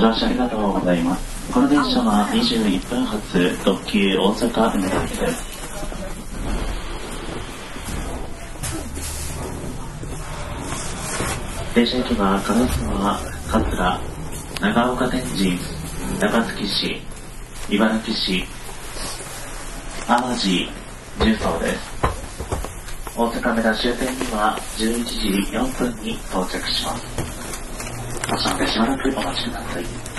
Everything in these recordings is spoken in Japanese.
乗車ありがとうございます。この電車は21分発特急大阪梅田です。電車駅は烏丸、桂、長岡天神、長月市、茨城市、淡路、重曹です。大阪梅田終点には11時4分に到着します。発車までしばらくお待ち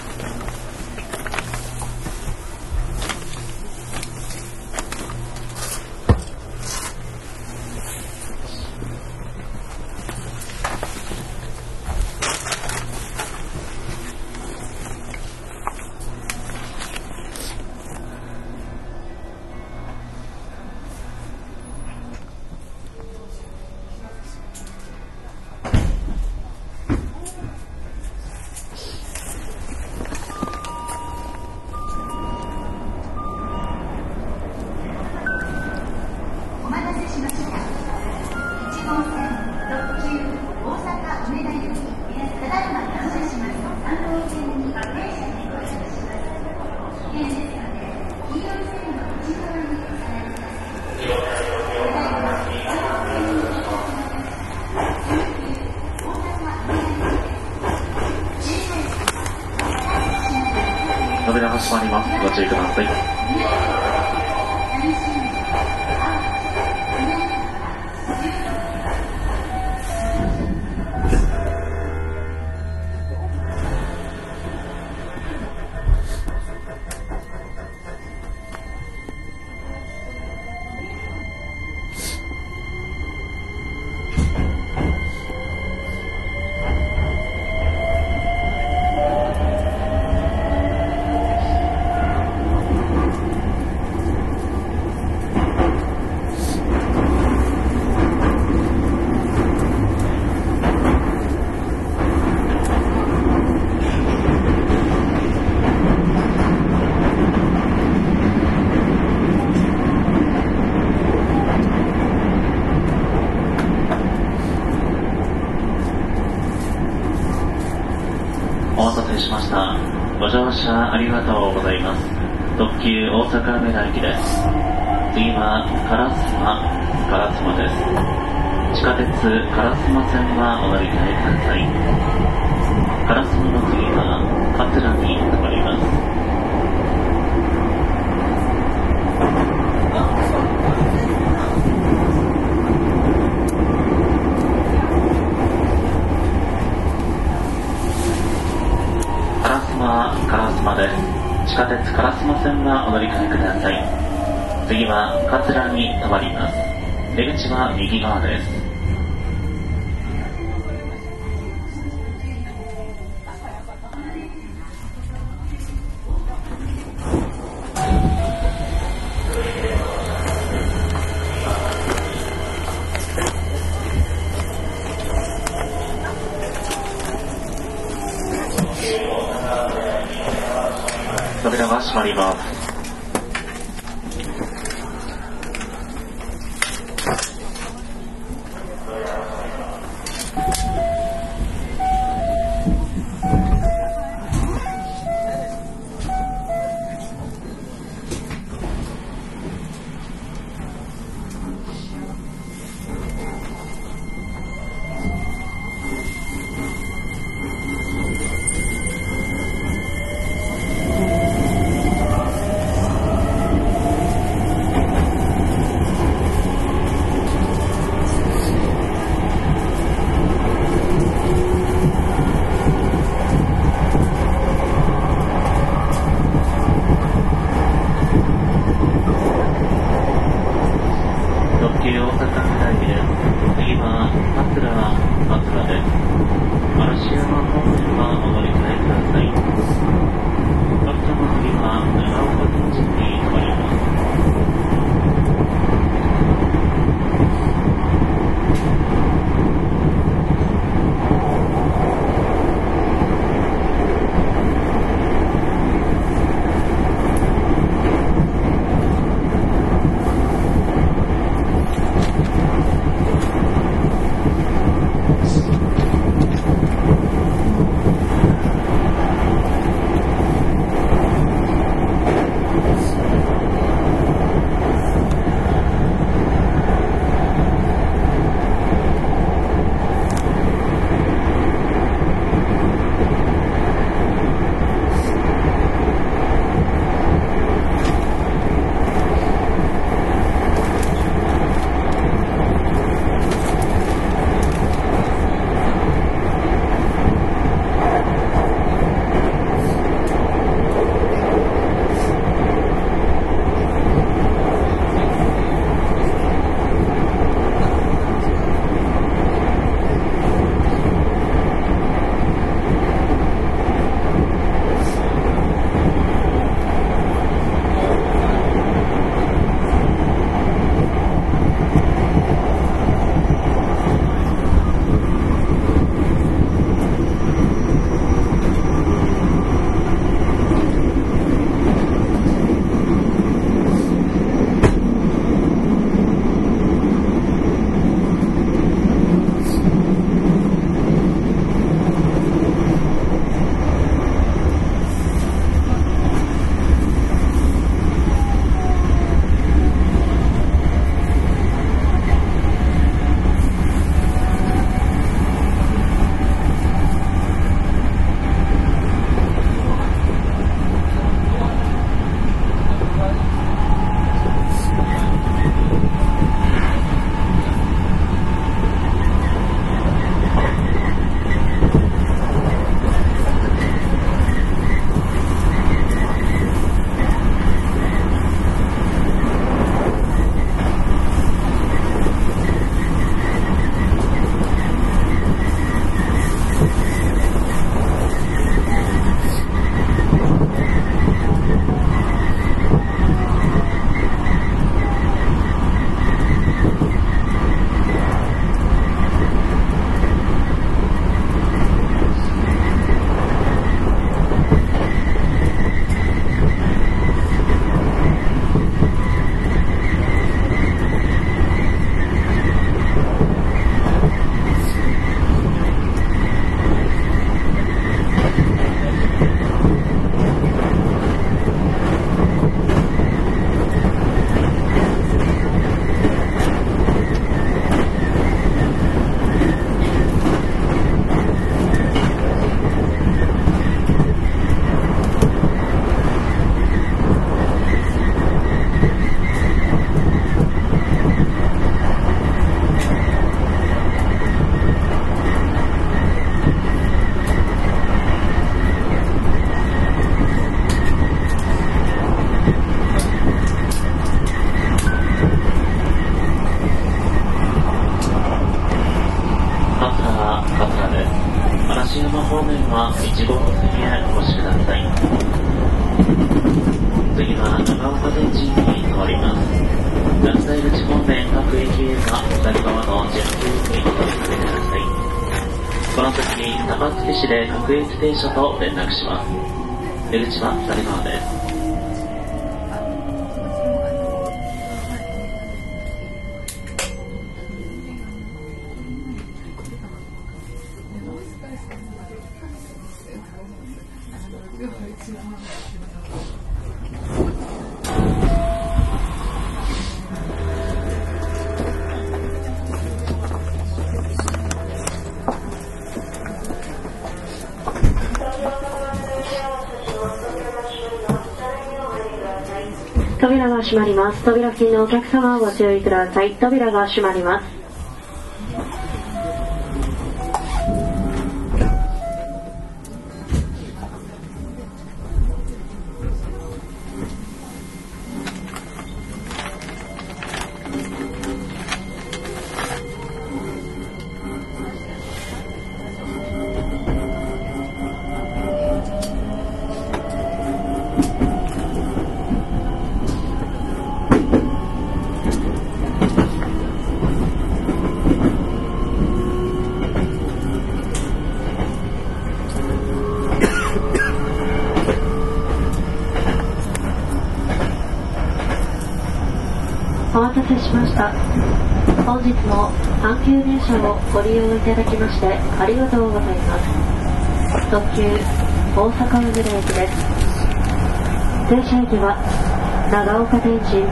鉄烏丸線はお乗り換えください。烏丸の次は桂に停まります。烏丸、烏丸です。地下鉄烏丸線はお乗り換えください。次は桂に停まります。出口は右側です。で各駅停車と連絡します。出口は左側です。閉まります。扉付近のお客様ご注意ください。扉が閉まります。しました。本日も阪急電車をご利用いただきましてありがとうございます。特急大阪梅田駅です。停車駅は長岡天神、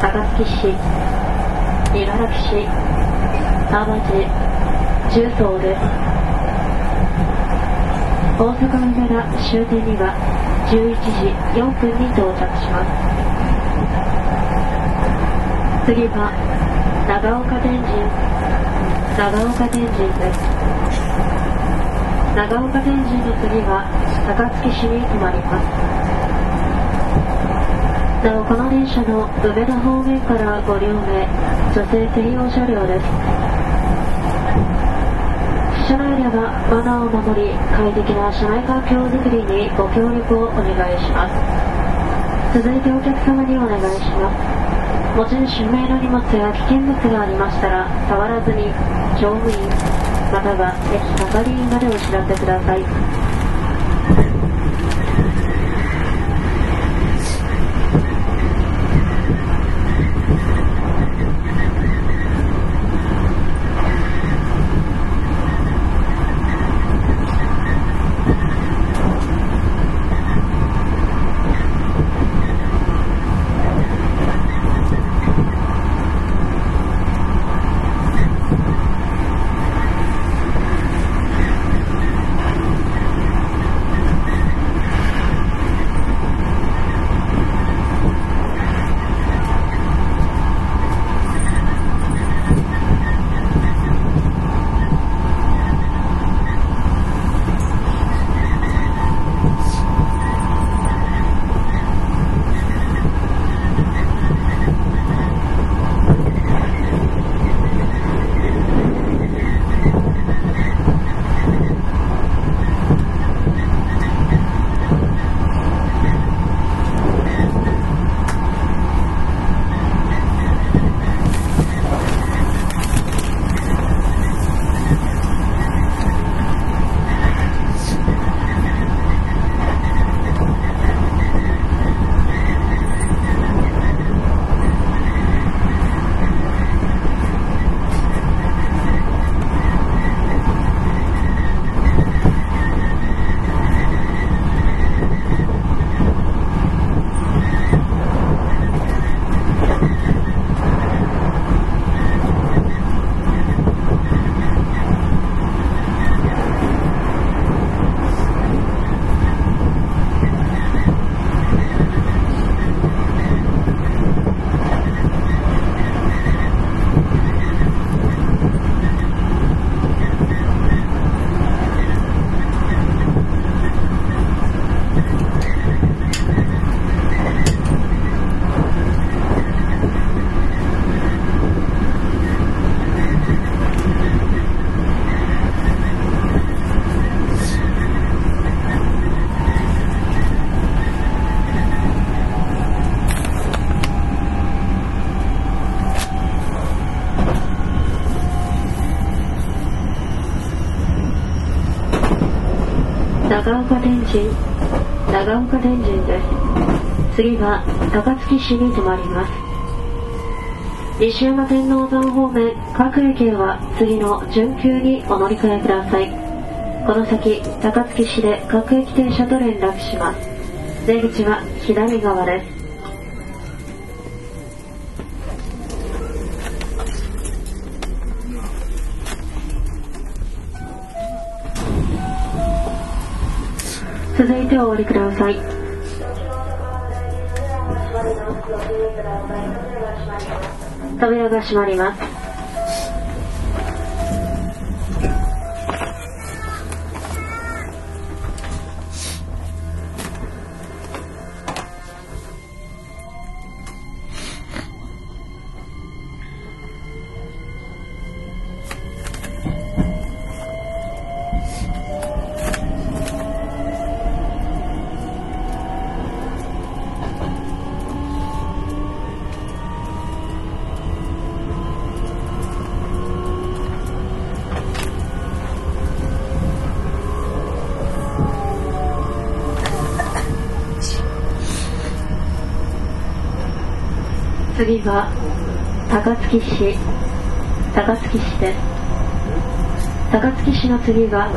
高槻市、茨城市、淡路、重曹です。大阪梅田終点には11時4分に到着します。次は長岡天神。長岡天神です。長岡天神の次は高槻市に停まります。なおこの電車の梅田方面からご両名女性専用車両です。車内ではマナーを守り快適な車内環境づくりにご協力をお願いします。続いてお客様にお願いします。持ち主不明の荷物や危険物がありましたら触らずに乗務員または駅係員までお知らせください。長岡天神長岡天神です。次は高槻市に停まります。西山天王山方面各駅へは次の準急にお乗り換えください。この先高槻市で各駅停車と連絡します。出口は左側です。続いてお降りください。扉が閉まります。槻市。高槻市です。高槻市の次は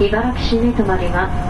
茨城市に停まります。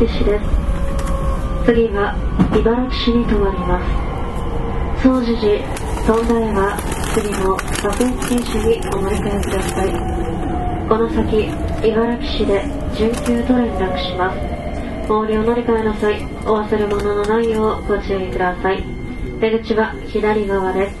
高槻市です次は茨城市に停まります。総持寺富田屋は次の各駅停車にお乗り換えください。この先茨城市で準急と連絡します。お降りお乗り換えの際お忘れ物のないようご注意ください。出口は左側です。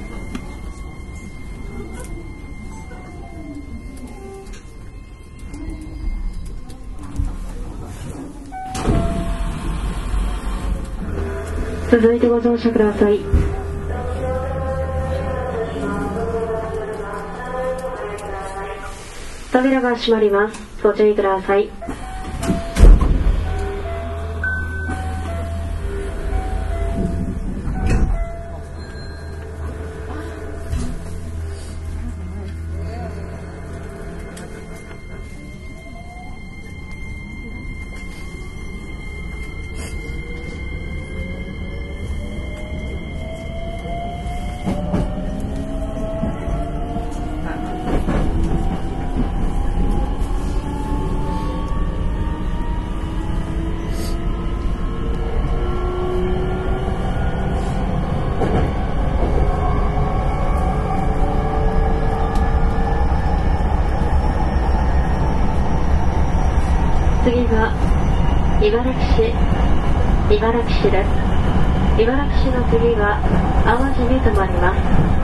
続いてご乗車ください。扉が閉まります。ご注意ください。茨城市茨城市です。茨城市の次は淡路に停まります。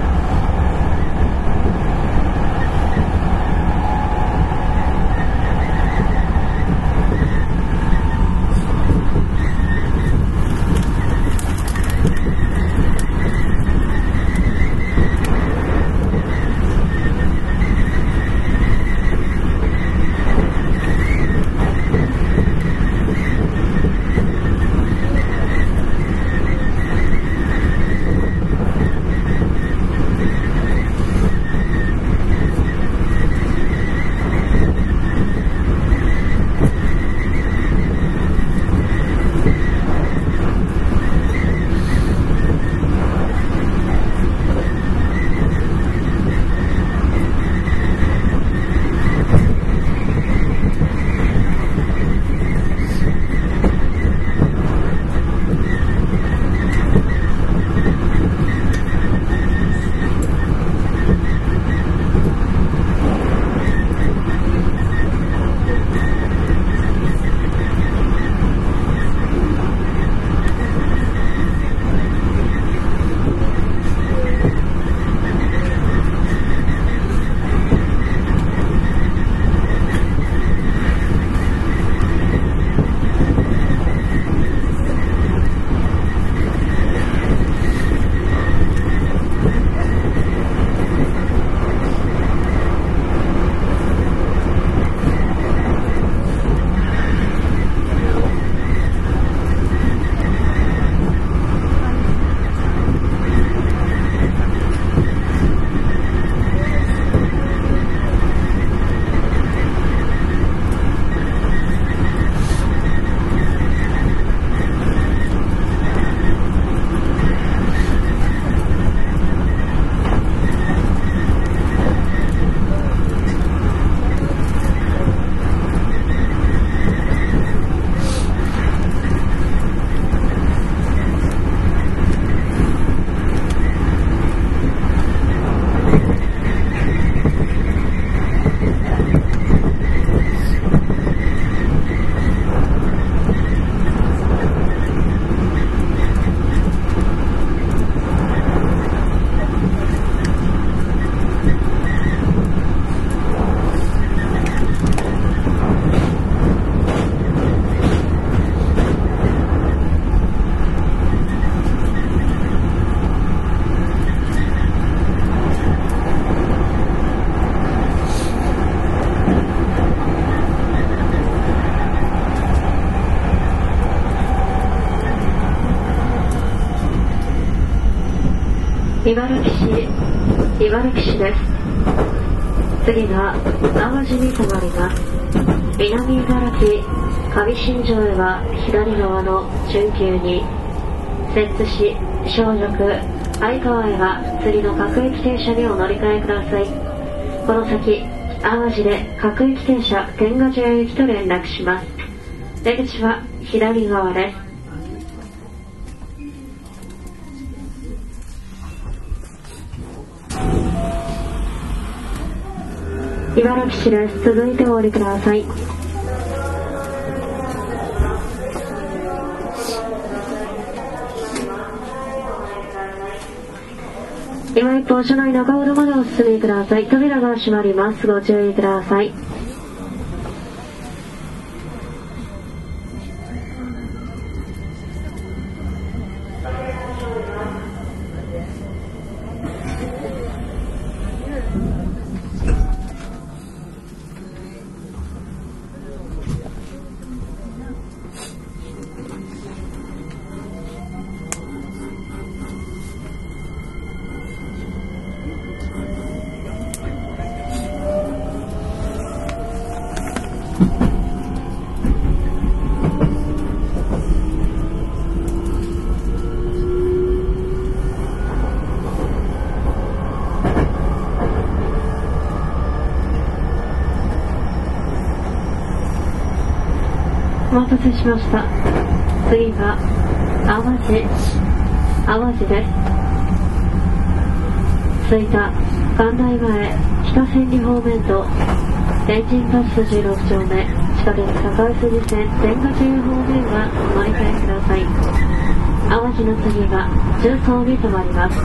茨城市茨城市です。次は淡路に停まります。南茨城上新庄へは左側の準急に摂津市小熟相川へは次の各駅停車にお乗り換えください。この先淡路で各駅停車天下順行きと連絡します。出口は左側です。茨城市です。続いてお降りください。今一方、車内中ほどまでお進みください。扉が閉まります。ご注意ください。しました。次は、淡路、淡路です。着いた、関内前、北千里方面と、エンジンパス16丁目、地下鉄高井筋線、天下中方面はお乗り換えください。淡路の次は、重曹に停まります。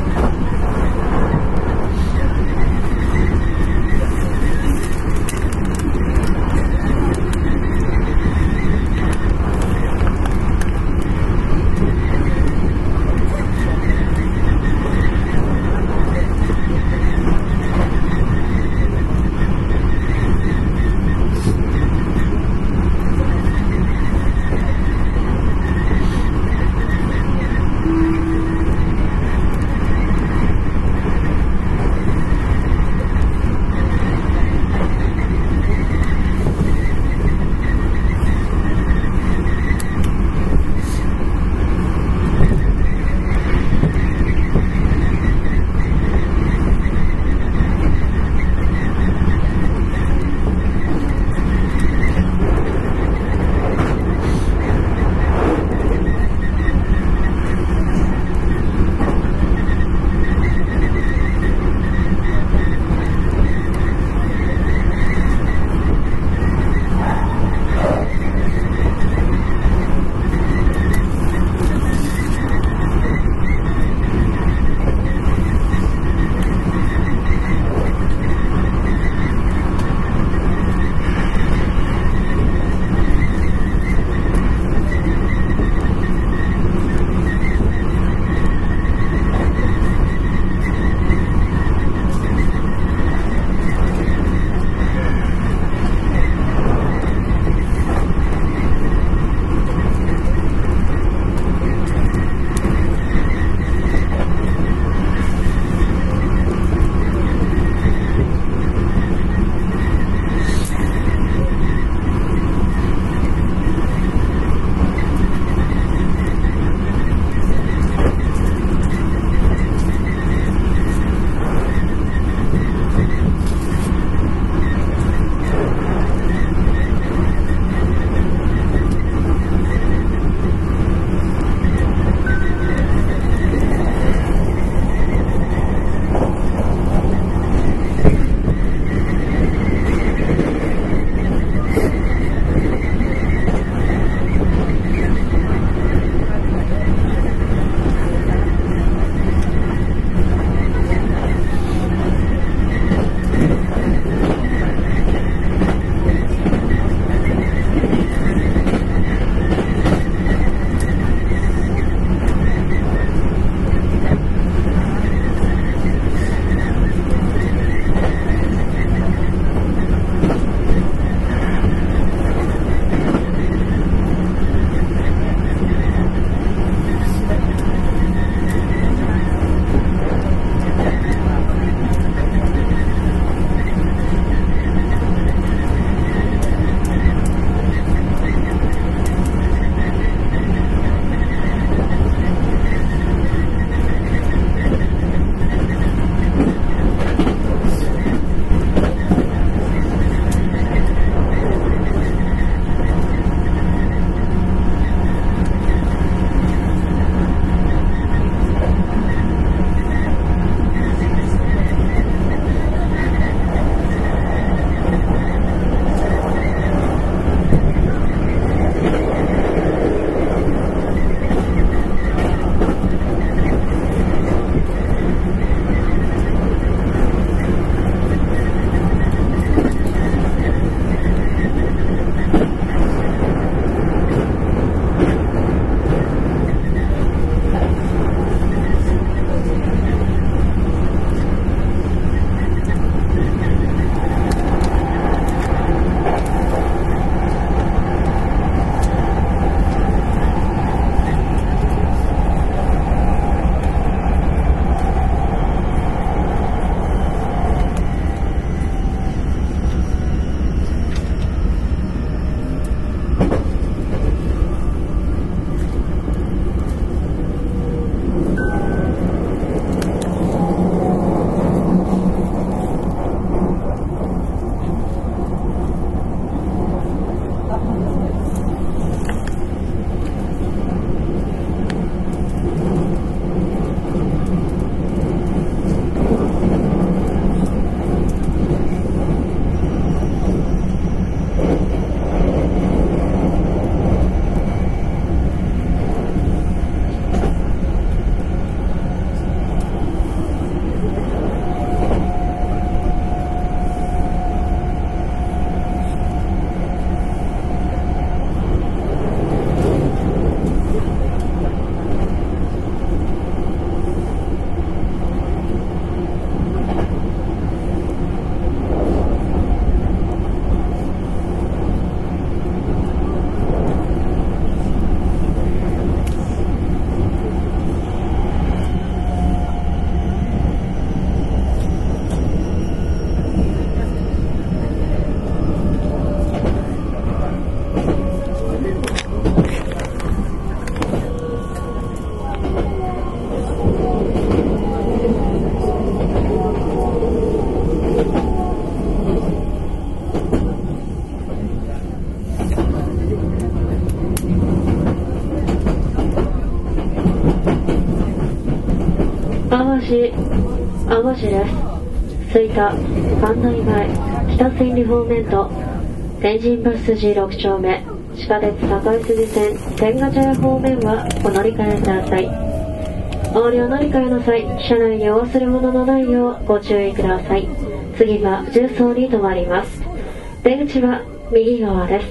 淡路、淡路です。吹田、関内前、北千里方面と、天神バス筋6丁目、地下鉄坂井筋線、天下茶屋方面はお乗り換えください。お降りお乗り換えの際、車内にお忘れ物のないようご注意ください。次は重曹に停まります。出口は右側です。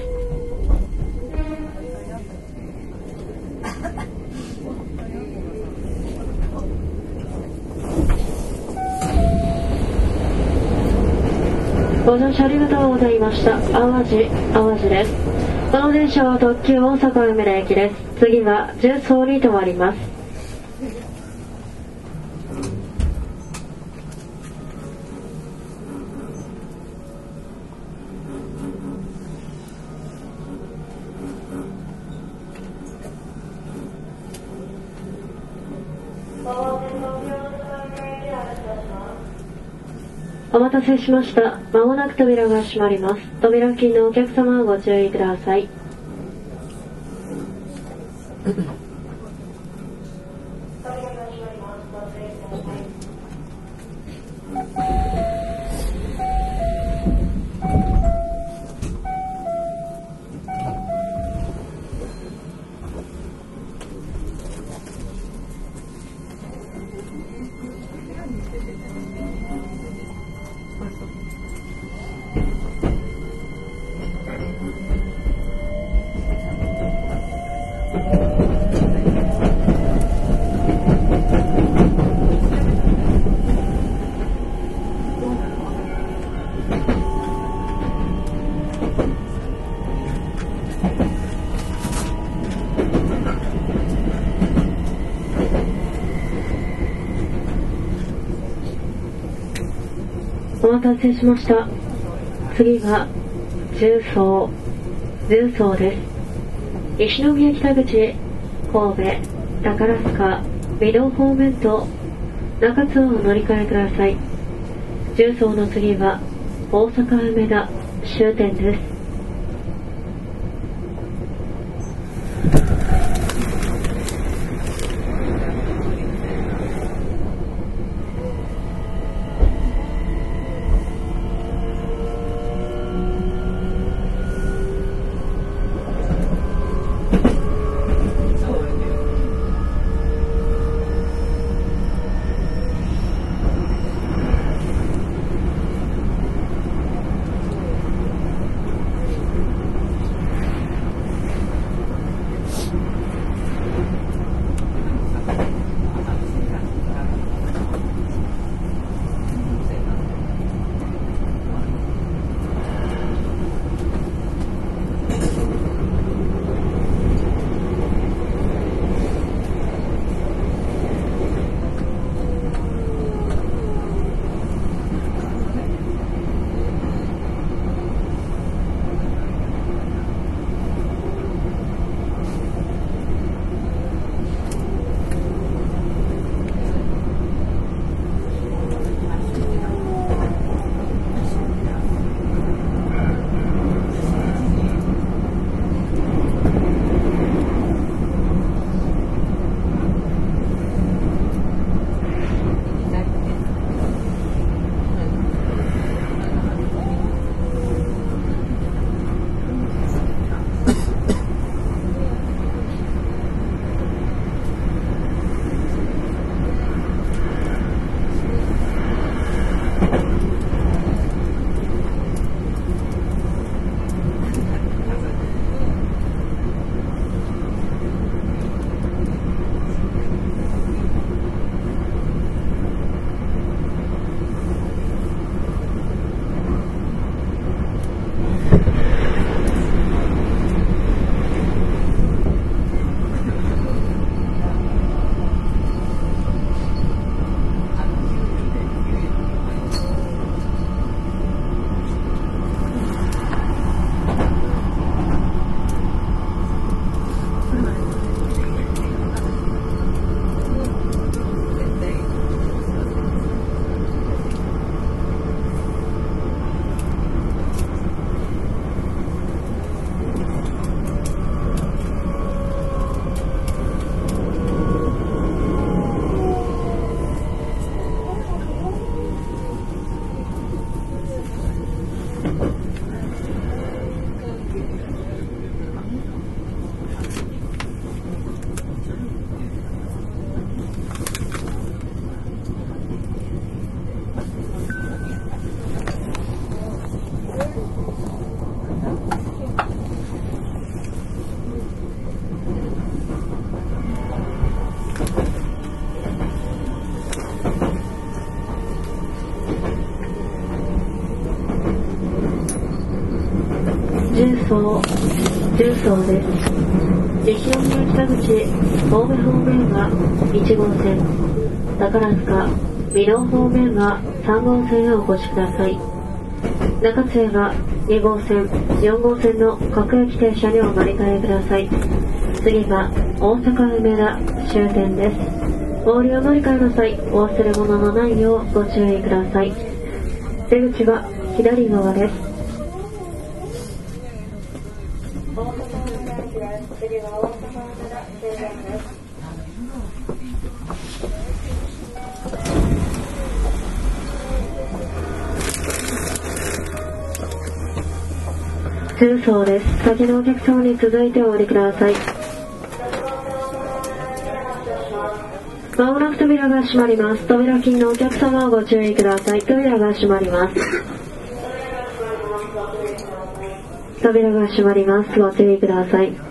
ご乗車ありがとうございました。淡路、淡路です。この電車は特急大阪梅田駅です。次は重曹に停まります。お待たせしました。まもなく扉が閉まります。扉付近のお客様はご注意ください。待たせしました。次は、重曹、重曹です。石宮北口、神戸、宝塚、御堂方面と中津を乗り換えください。重曹の次は、大阪梅田終点です。中層です西宮北口神戸方面は1号線宝塚美濃方面は3号線へお越しください。中津へは2号線4号線の各駅停車にお乗り換えください。次は大阪梅田終点です。お降りを乗り換えの際お忘れ物のないようご注意ください。出口は左側です。通層です。先のお客様に続いてお降りください。まもなく扉が閉まります。扉付近のお客様はご注意ください。扉が閉まります。扉が閉まります。ご注意ください。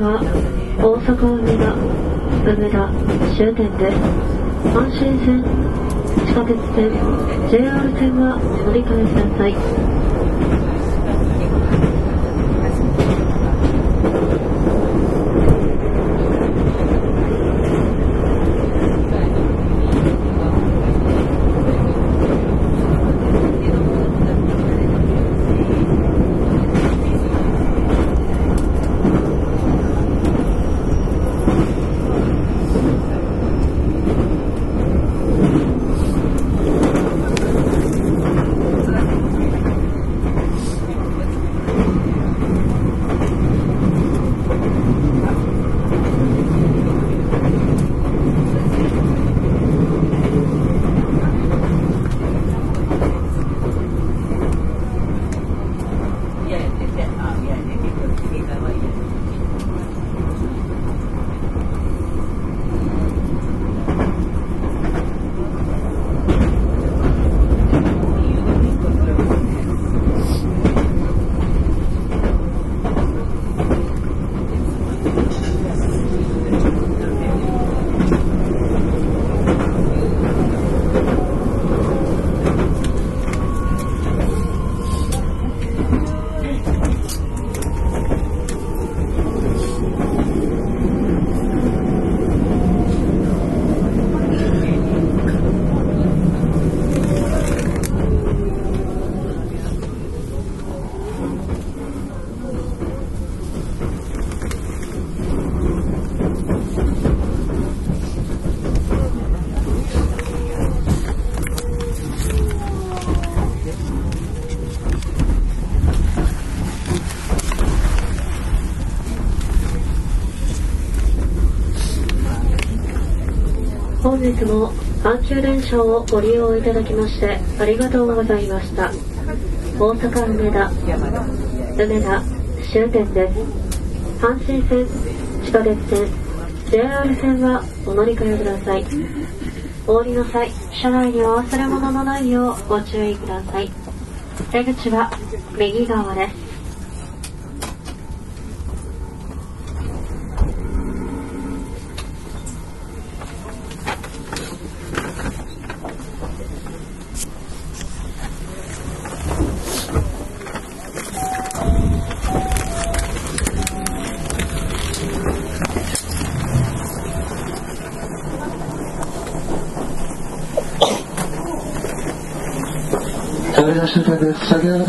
は大阪梅田梅田終点です。阪神線地下鉄線 JR 線はお乗り換えください。本日も阪急電車をご利用いただきましてありがとうございました。大阪梅田梅田終点です。阪神線地下鉄線 JR 線はお乗り換えください。お降りの際車内にお忘れ物のないようご注意ください。出口は右側です扉終点です。先ほど